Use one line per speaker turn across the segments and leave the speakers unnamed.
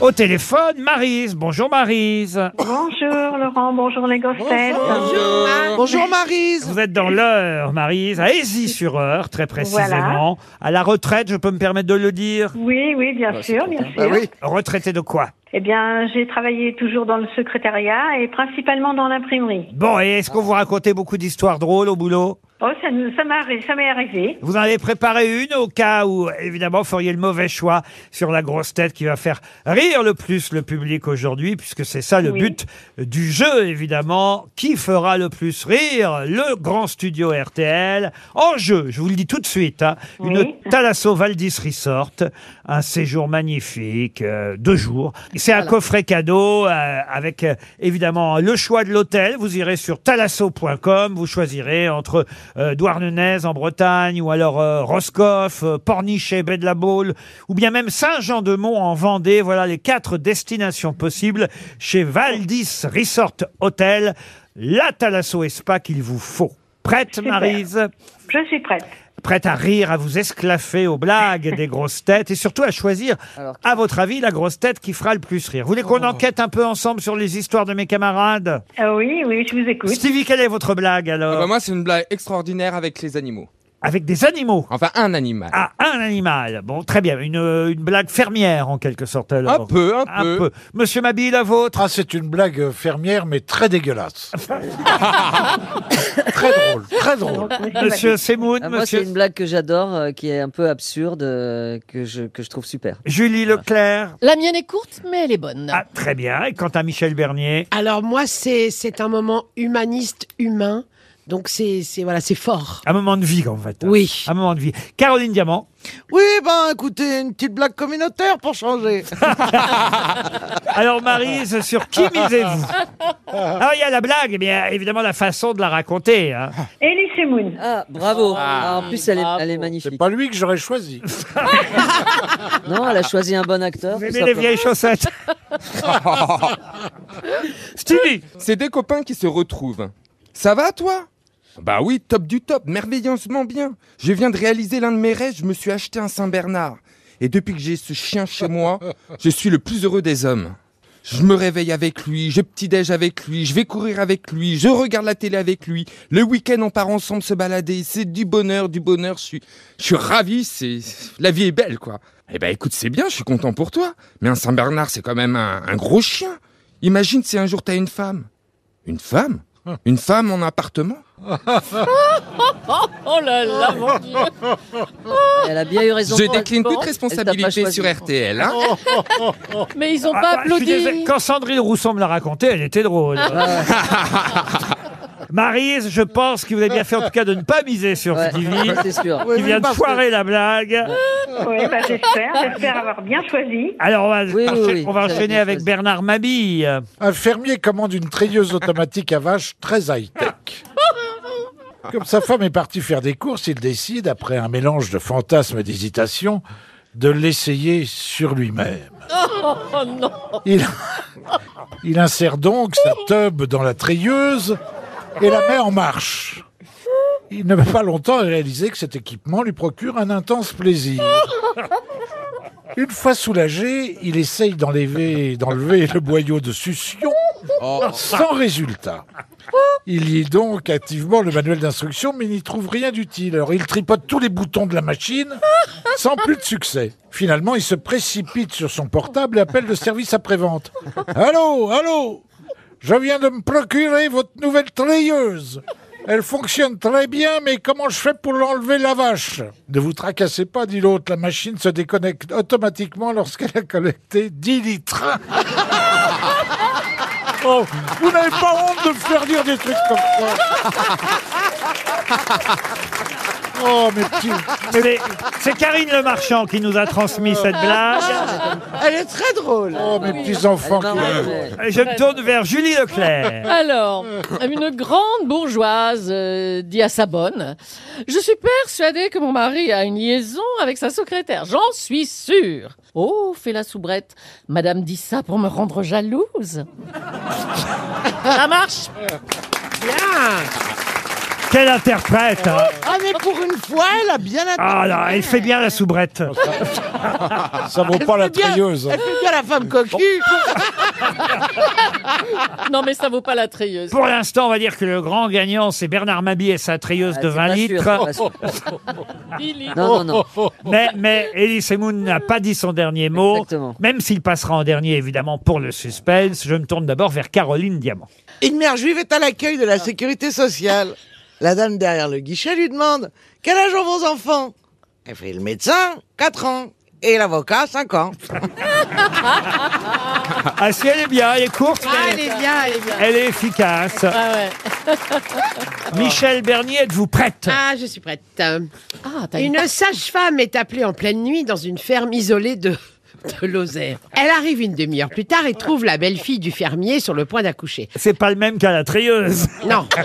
Au téléphone, Marise. Bonjour Marise.
Bonjour Laurent, bonjour les grosses têtes.
Bonjour Marise.
Vous êtes dans l'heure, Marise, à Aisy-sur-Eure, très précisément. À la retraite, je peux me permettre de le dire.
Oui, oui, bien sûr, bien sûr.
Ah oui.
Retraité de quoi
Eh bien, j'ai travaillé toujours dans le secrétariat et principalement dans l'imprimerie.
Bon, et est-ce qu'on vous racontait beaucoup d'histoires drôles au boulot?
Oh, ça, nous- ça m'a arri- ça m'est arrivé.
Vous en avez préparé une au cas où, évidemment, vous feriez le mauvais choix sur la grosse tête qui va faire rire le plus le public aujourd'hui, puisque c'est ça le
Oui.
but du jeu, évidemment. Qui fera le plus rire? Le grand studio RTL. En jeu, je vous le dis tout de suite, hein, une
Oui.
Thalasso Valdis Resort, un séjour magnifique, euh, deux jours. C'est un coffret cadeau euh, avec euh, évidemment le choix de l'hôtel. Vous irez sur thalasso.com, vous choisirez entre euh, Douarnenez en Bretagne ou alors euh, Roscoff, euh, Pornichet, Baie de la Baule ou bien même Saint-Jean-de-Mont en Vendée. Voilà les quatre destinations possibles chez Valdis Resort Hotel. La Thalasso et Spa qu'il vous faut. Prête. Marise?
Je suis prête.
Prête à rire, à vous esclaffer aux blagues des grosses têtes et surtout à choisir, à votre avis, la grosse tête qui fera le plus rire. Vous voulez qu'on enquête un peu ensemble sur les histoires de mes camarades?
Ah oui, oui, je vous écoute.
Stevie, quelle est votre blague
Ah
alors?
bah, moi, c'est une blague extraordinaire avec les animaux.
Avec des animaux
Enfin, un animal.
Ah, un animal. Bon, très bien. Une, euh, une blague fermière, en quelque sorte, alors.
un peu, un, peu.
Monsieur Mabille, la vôtre
Ah, c'est une blague fermière, mais très dégueulasse. très drôle, très drôle.
Monsieur
Monsieur. Semoun,
Ah, moi, c'est
monsieur
une blague que j'adore, euh, qui est un peu absurde, euh, que, je, que je trouve super.
Julie Leclerc.
La mienne est courte, mais elle est bonne.
Ah, très bien. Et quant à Michel Bernier
Alors moi, c'est c'est un moment humaniste, humain. Donc c'est c'est voilà, c'est fort.
Un moment de vie, en fait.
Oui.
Un moment de vie. Caroline Diamant.
Oui, ben écoutez, une petite blague communautaire pour changer.
Alors, Marise, sur qui misez-vous? Alors, il y a la blague, mais il y a évidemment la façon de la raconter. hein.
Elie Semoun.
Ah, bravo. Ah, en plus, elle est, elle est
C'est
magnifique.
pas lui que j'aurais choisi.
Non, elle a choisi un bon acteur.
Vous aimez les vieilles chaussettes? Stevie
C'est des copains qui se retrouvent. Ça va, toi? Bah oui, top du top, merveilleusement bien. Je viens de réaliser l'un de mes rêves, je me suis acheté un Saint-Bernard. Et depuis que j'ai ce chien chez moi, je suis le plus heureux des hommes. Je me réveille avec lui, je petit-déj avec lui, je vais courir avec lui, je regarde la télé avec lui. Le week-end, on part ensemble se balader. C'est du bonheur, du bonheur. Je suis, je suis ravi. C'est la vie est belle, quoi. Eh ben, écoute, c'est bien. Je suis content pour toi. Mais un Saint Bernard, c'est quand même un, un gros chien. Imagine si un jour t'as une femme. Une femme? Une femme en appartement?
Oh là là, mon Dieu.
Elle a bien eu raison.
Je décline toute responsabilité sur. RTL. Hein
Mais ils ont
Ah,
pas
bah, suis désolé,
applaudi.
Quand Sandrine Rousseau me l'a raconté, elle était drôle. Marise, je pense que vous avez bien fait en tout cas de ne pas miser sur
Ouais,
Stevie,
c'est sûr.
qui vient de foirer la blague.
Oui, bah, j'espère, j'espère avoir bien choisi.
Alors on va,
Oui, oui,
encha-
oui,
on va
vous avez
enchaîner
bien
avec
choisi.
Bernard Mabille.
Un fermier commande une treilleuse automatique à vache très high-tech. Comme sa femme est partie faire des courses, il décide, après un mélange de fantasmes et d'hésitation, de l'essayer sur lui-même.
Oh non.
Il, il insère donc sa tube dans la treilleuse et la met en marche. Il ne met pas longtemps à réaliser que cet équipement lui procure un intense plaisir. Une fois soulagé, il essaye d'enlever, d'enlever le boyau de succion sans résultat. Il lit donc activement le manuel d'instruction, mais n'y trouve rien d'utile. Alors il tripote tous les boutons de la machine sans plus de succès. Finalement, il se précipite sur son portable et appelle le service après-vente. Allô, allô? Je viens de me procurer votre nouvelle treilleuse. Elle fonctionne très bien, mais comment je fais pour l'enlever la vache? Ne vous tracassez pas, dit l'autre. La machine se déconnecte automatiquement lorsqu'elle a collecté 10 litres. Oh, vous n'avez pas honte de me faire dire des trucs comme ça Oh, mes petits...
C'est- C'est Karine Le Marchand qui nous a transmis cette blague.
Elle est très drôle.
Oh, mes petits enfants
mais-
Je me tourne vers Julie Leclerc.
Alors, une grande bourgeoise euh, dit à sa bonne Je suis persuadée que mon mari a une liaison avec sa secrétaire. J'en suis sûre. Oh, fait la soubrette. Madame dit ça pour me rendre jalouse. ça marche.
Bien.
Quelle interprète hein.
Ah, mais pour une fois, elle a bien
Ah là, elle fait bien la soubrette.
Ça vaut
Elle
pas la treilleuse.
Elle fait bien la femme cocu.
Non, mais ça vaut pas la treilleuse.
Pour l'instant, on va dire que le grand gagnant, c'est Bernard Mabie et sa treilleuse
Ah,
de
c'est
20
pas sûr,
litres.
Non, non, non.
Mais, mais Elie Semoun n'a pas dit son dernier mot.
Exactement.
Même s'il passera en dernier, évidemment, pour le suspense, je me tourne d'abord vers Caroline Diamant.
Une mère juive est à l'accueil de la sécurité sociale. La dame derrière le guichet lui demande Quel âge ont vos enfants? Elle fait le médecin, 4 ans. Et l'avocat, 5 ans.
Ah si, elle est bien, elle est courte,
Ah,
mais
elle est bien, elle est bien.
elle est efficace.
Ah ouais.
Michel Bernier, êtes-vous prête?
Ah, je suis prête. Euh,
Ah, t'as
Une sage-femme est appelée en pleine nuit dans une ferme isolée de, de Lozère. Elle arrive une demi-heure plus tard et trouve la belle-fille du fermier sur le point d'accoucher.
C'est pas le même qu'à la treilleuse.
Non.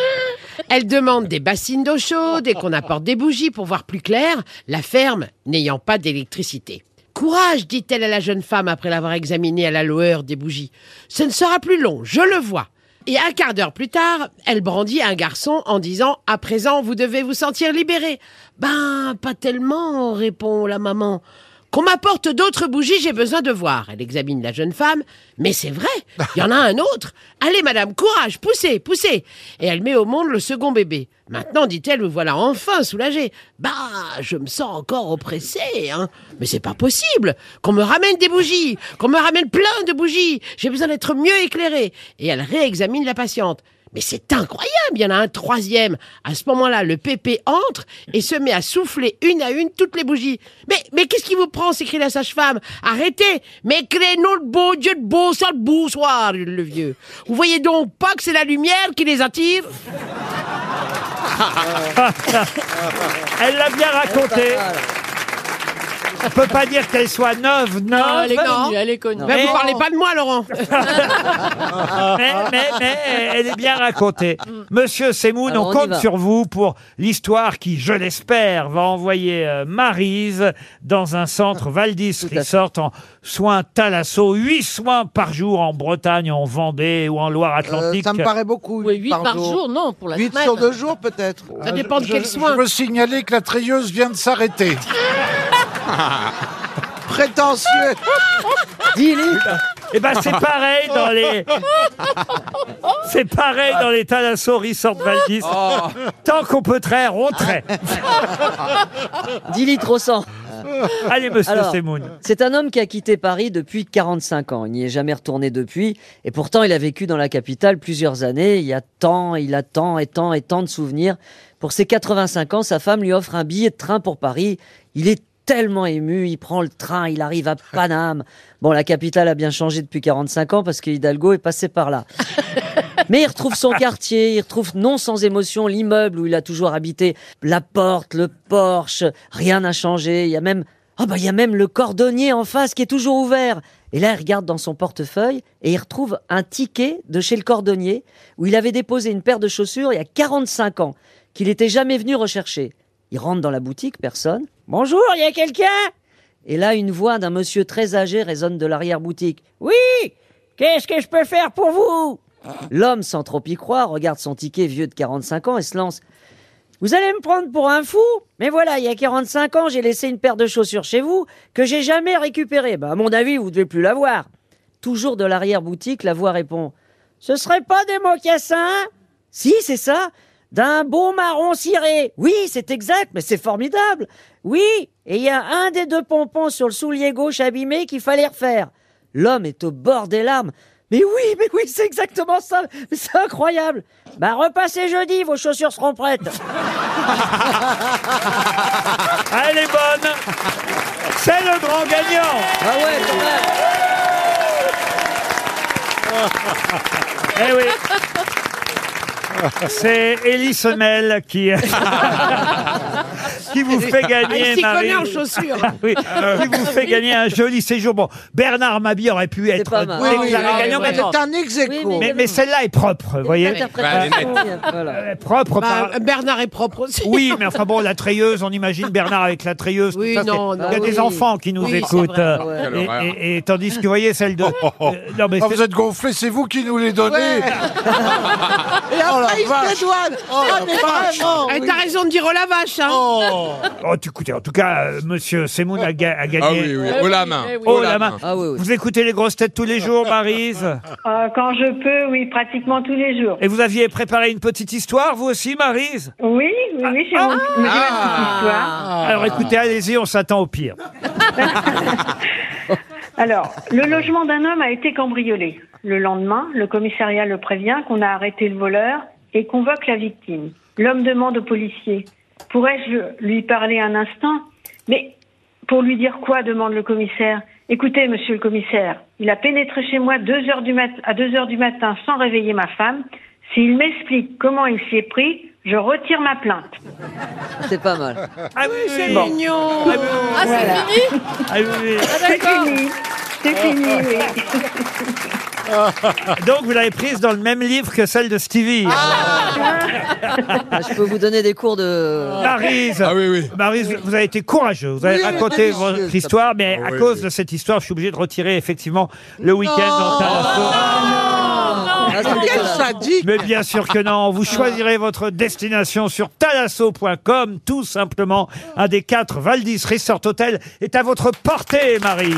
Elle demande des bassines d'eau chaude et qu'on apporte des bougies pour voir plus clair, la ferme n'ayant pas d'électricité. Courage, dit-elle à la jeune femme après l'avoir examinée à la lueur des bougies. Ce ne sera plus long, je le vois. Et un quart d'heure plus tard, elle brandit un garçon en disant À présent, vous devez vous sentir libéré. Ben, pas tellement, répond la maman. Qu'on m'apporte d'autres bougies, j'ai besoin de voir. Elle examine la jeune femme. Mais c'est vrai, il y en a un autre. Allez, madame, courage, poussez, poussez. Et elle met au monde le second bébé. Maintenant, dit-elle, vous voilà enfin soulagée. Bah, je me sens encore oppressée, hein. Mais c'est pas possible. Qu'on me ramène des bougies, qu'on me ramène plein de bougies. J'ai besoin d'être mieux éclairée. Et elle réexamine la patiente. Mais c'est incroyable, il y en a un troisième. À ce moment-là, le pépé entre et se met à souffler une à une toutes les bougies. Mais, mais qu'est-ce qui vous prend s'écrie la sage-femme? Arrêtez Mais créez-nous le beau Dieu de beau sale bonsoir, hurle le vieux. Vous voyez donc pas que c'est la lumière qui les attire?
Elle l'a bien raconté. On peut pas dire qu'elle soit neuve, neuve.
Non, elle est connue, elle est connue.
Mais-
Vous parlez pas de moi, Laurent
mais, mais, mais elle est bien racontée. Monsieur Semoun,
Alors,
on
on y
compte
va.
sur vous pour l'histoire qui, je l'espère, va envoyer euh, Maryse dans un centre Valdis
à fait.
Resort en soins Thalasso. Huit soins par jour en Bretagne, en Vendée ou en
Euh,
Loire-Atlantique.
ça me paraît beaucoup.
Oui, 8 par, jour. non, pour la
8
semaine.
sur 2 jours, peut-être.
Ça dépend de
Je,
quel
je
soin.
veux signaler que la treilleuse vient de s'arrêter.
Prétentieux.
10 litres
Eh ben, c'est pareil dans les. C'est pareil dans les Thalasso Resort Valdis. Tant qu'on peut traire, on traite.
10 litres au 100.
Allez, monsieur
Alors,
Semoun.
C'est un homme qui a quitté Paris depuis 45 ans. Il n'y est jamais retourné depuis. Et pourtant, il a vécu dans la capitale plusieurs années. Il y a tant, il a tant et tant et tant de souvenirs. Pour ses 85 ans, sa femme lui offre un billet de train pour Paris. Il est tellement ému. Il prend le train. Il arrive à Paname. Bon, la capitale a bien changé depuis 45 ans parce que Hidalgo est passé par là. Mais il retrouve son quartier, il retrouve non sans émotion l'immeuble où il a toujours habité, la porte, le porche, rien n'a changé. Il y a même, ah bah il y a même le cordonnier en face qui est toujours ouvert. Et là, il regarde dans son portefeuille et il retrouve un ticket de chez le cordonnier où il avait déposé une paire de chaussures il y a 45 ans qu'il n'était jamais venu rechercher. Il rentre dans la boutique, personne. Bonjour, il y a quelqu'un? Et là, une voix d'un monsieur très âgé résonne de l'arrière-boutique. Oui Qu'est-ce que je peux faire pour vous? L'homme, sans trop y croire, regarde son ticket vieux de 45 ans et se lance. Vous allez me prendre pour un fou? Mais voilà, il y a 45 ans, j'ai laissé une paire de chaussures chez vous que j'ai jamais récupérée. Bah, à mon avis, vous devez plus l'avoir. Toujours de l'arrière-boutique, la voix répond. Ce serait pas des mocassins? Si, c'est ça. D'un beau marron ciré. Oui, c'est exact, mais c'est formidable. Oui, et il y a un des deux pompons sur le soulier gauche abîmé qu'il fallait refaire. L'homme est au bord des larmes. Mais oui, mais oui, c'est exactement ça. C'est incroyable. Bah, repassez jeudi, vos chaussures seront prêtes.
Elle est bonne. C'est le grand gagnant.
Ah ouais, quand même.
Eh oui. C'est Elie Semel qui, qui vous fait
Ah,
gagner,
il s'y connaît en chaussures.
Ah oui, qui vous fait gagner un joli séjour. Bon, Bernard Mabie aurait pu être
pas mal.
déclaré
Oui, oui,
gagnant,
oui,
mais,
c'est un ex aequo.
mais- mais celle-là est propre, vous voyez.
Voilà.
Euh, Propre
Bah, Bernard est propre aussi.
Oui, mais enfin bon, la treilleuse, on imagine Bernard avec la treilleuse. tout
Oui,
ça, c'est-
non, non.
Il y a des enfants qui nous
Oui, c'est
écoutent.
vrai,
euh,
ouais.
Quelle
et,
horreur.
et- et tandis que vous voyez celle de. euh, non, mais
Ah,
c'est-
vous êtes gonflés, c'est vous qui nous les donnez.
Et après, il se dédouane. Ah, mais vraiment.
Eh,
oui.
T'as raison de dire oh la vache, hein.
Oh.
Oh, tu- écoutez, en tout cas, euh, Monsieur Semoun a, ga- a gagné.
Ah oui, oui, haut la main.
Oh la main.
Ah oui, oui.
Vous écoutez les grosses têtes tous les jours, Marise
Euh, quand je peux, oui, pratiquement tous les jours.
Et vous aviez préparé une petite histoire, vous aussi, Marise
Oui, oui, oui, j'ai mon- ma petite histoire.
Alors écoutez, allez-y, on s'attend au pire.
Alors, le logement d'un homme a été cambriolé. Le lendemain, le commissariat le prévient qu'on a arrêté le voleur et convoque la victime. L'homme demande au policier Pourrais-je lui parler un instant Mais pour lui dire quoi demande le commissaire. Écoutez, monsieur le commissaire, il a pénétré chez moi deux heures du mat à 2 heures du matin sans réveiller ma femme. S'il m'explique comment il s'y est pris, je retire ma plainte.
C'est pas mal.
Ah oui,
C'est
bon.
mignon.
Ah, c'est fini
Ah oui.
Ah,
C'est fini. C'est fini, oui.
Donc vous l'avez prise dans le même livre que celle de Stevie.
Ah, je peux vous donner des cours de.
Marise,
Ah oui, oui.
Maryse, vous avez été courageux. Vous avez
Oui,
raconté votre
ça.
histoire, mais à
oui,
cause
oui.
de cette histoire, je suis obligé de retirer effectivement le week-end dans Talasso.
Ah,
Quel sadique.
Mais bien sûr que non, vous choisirez votre destination sur talasso.com, tout simplement. Un des quatre Valdis Resort Hotel est à votre portée, Marise.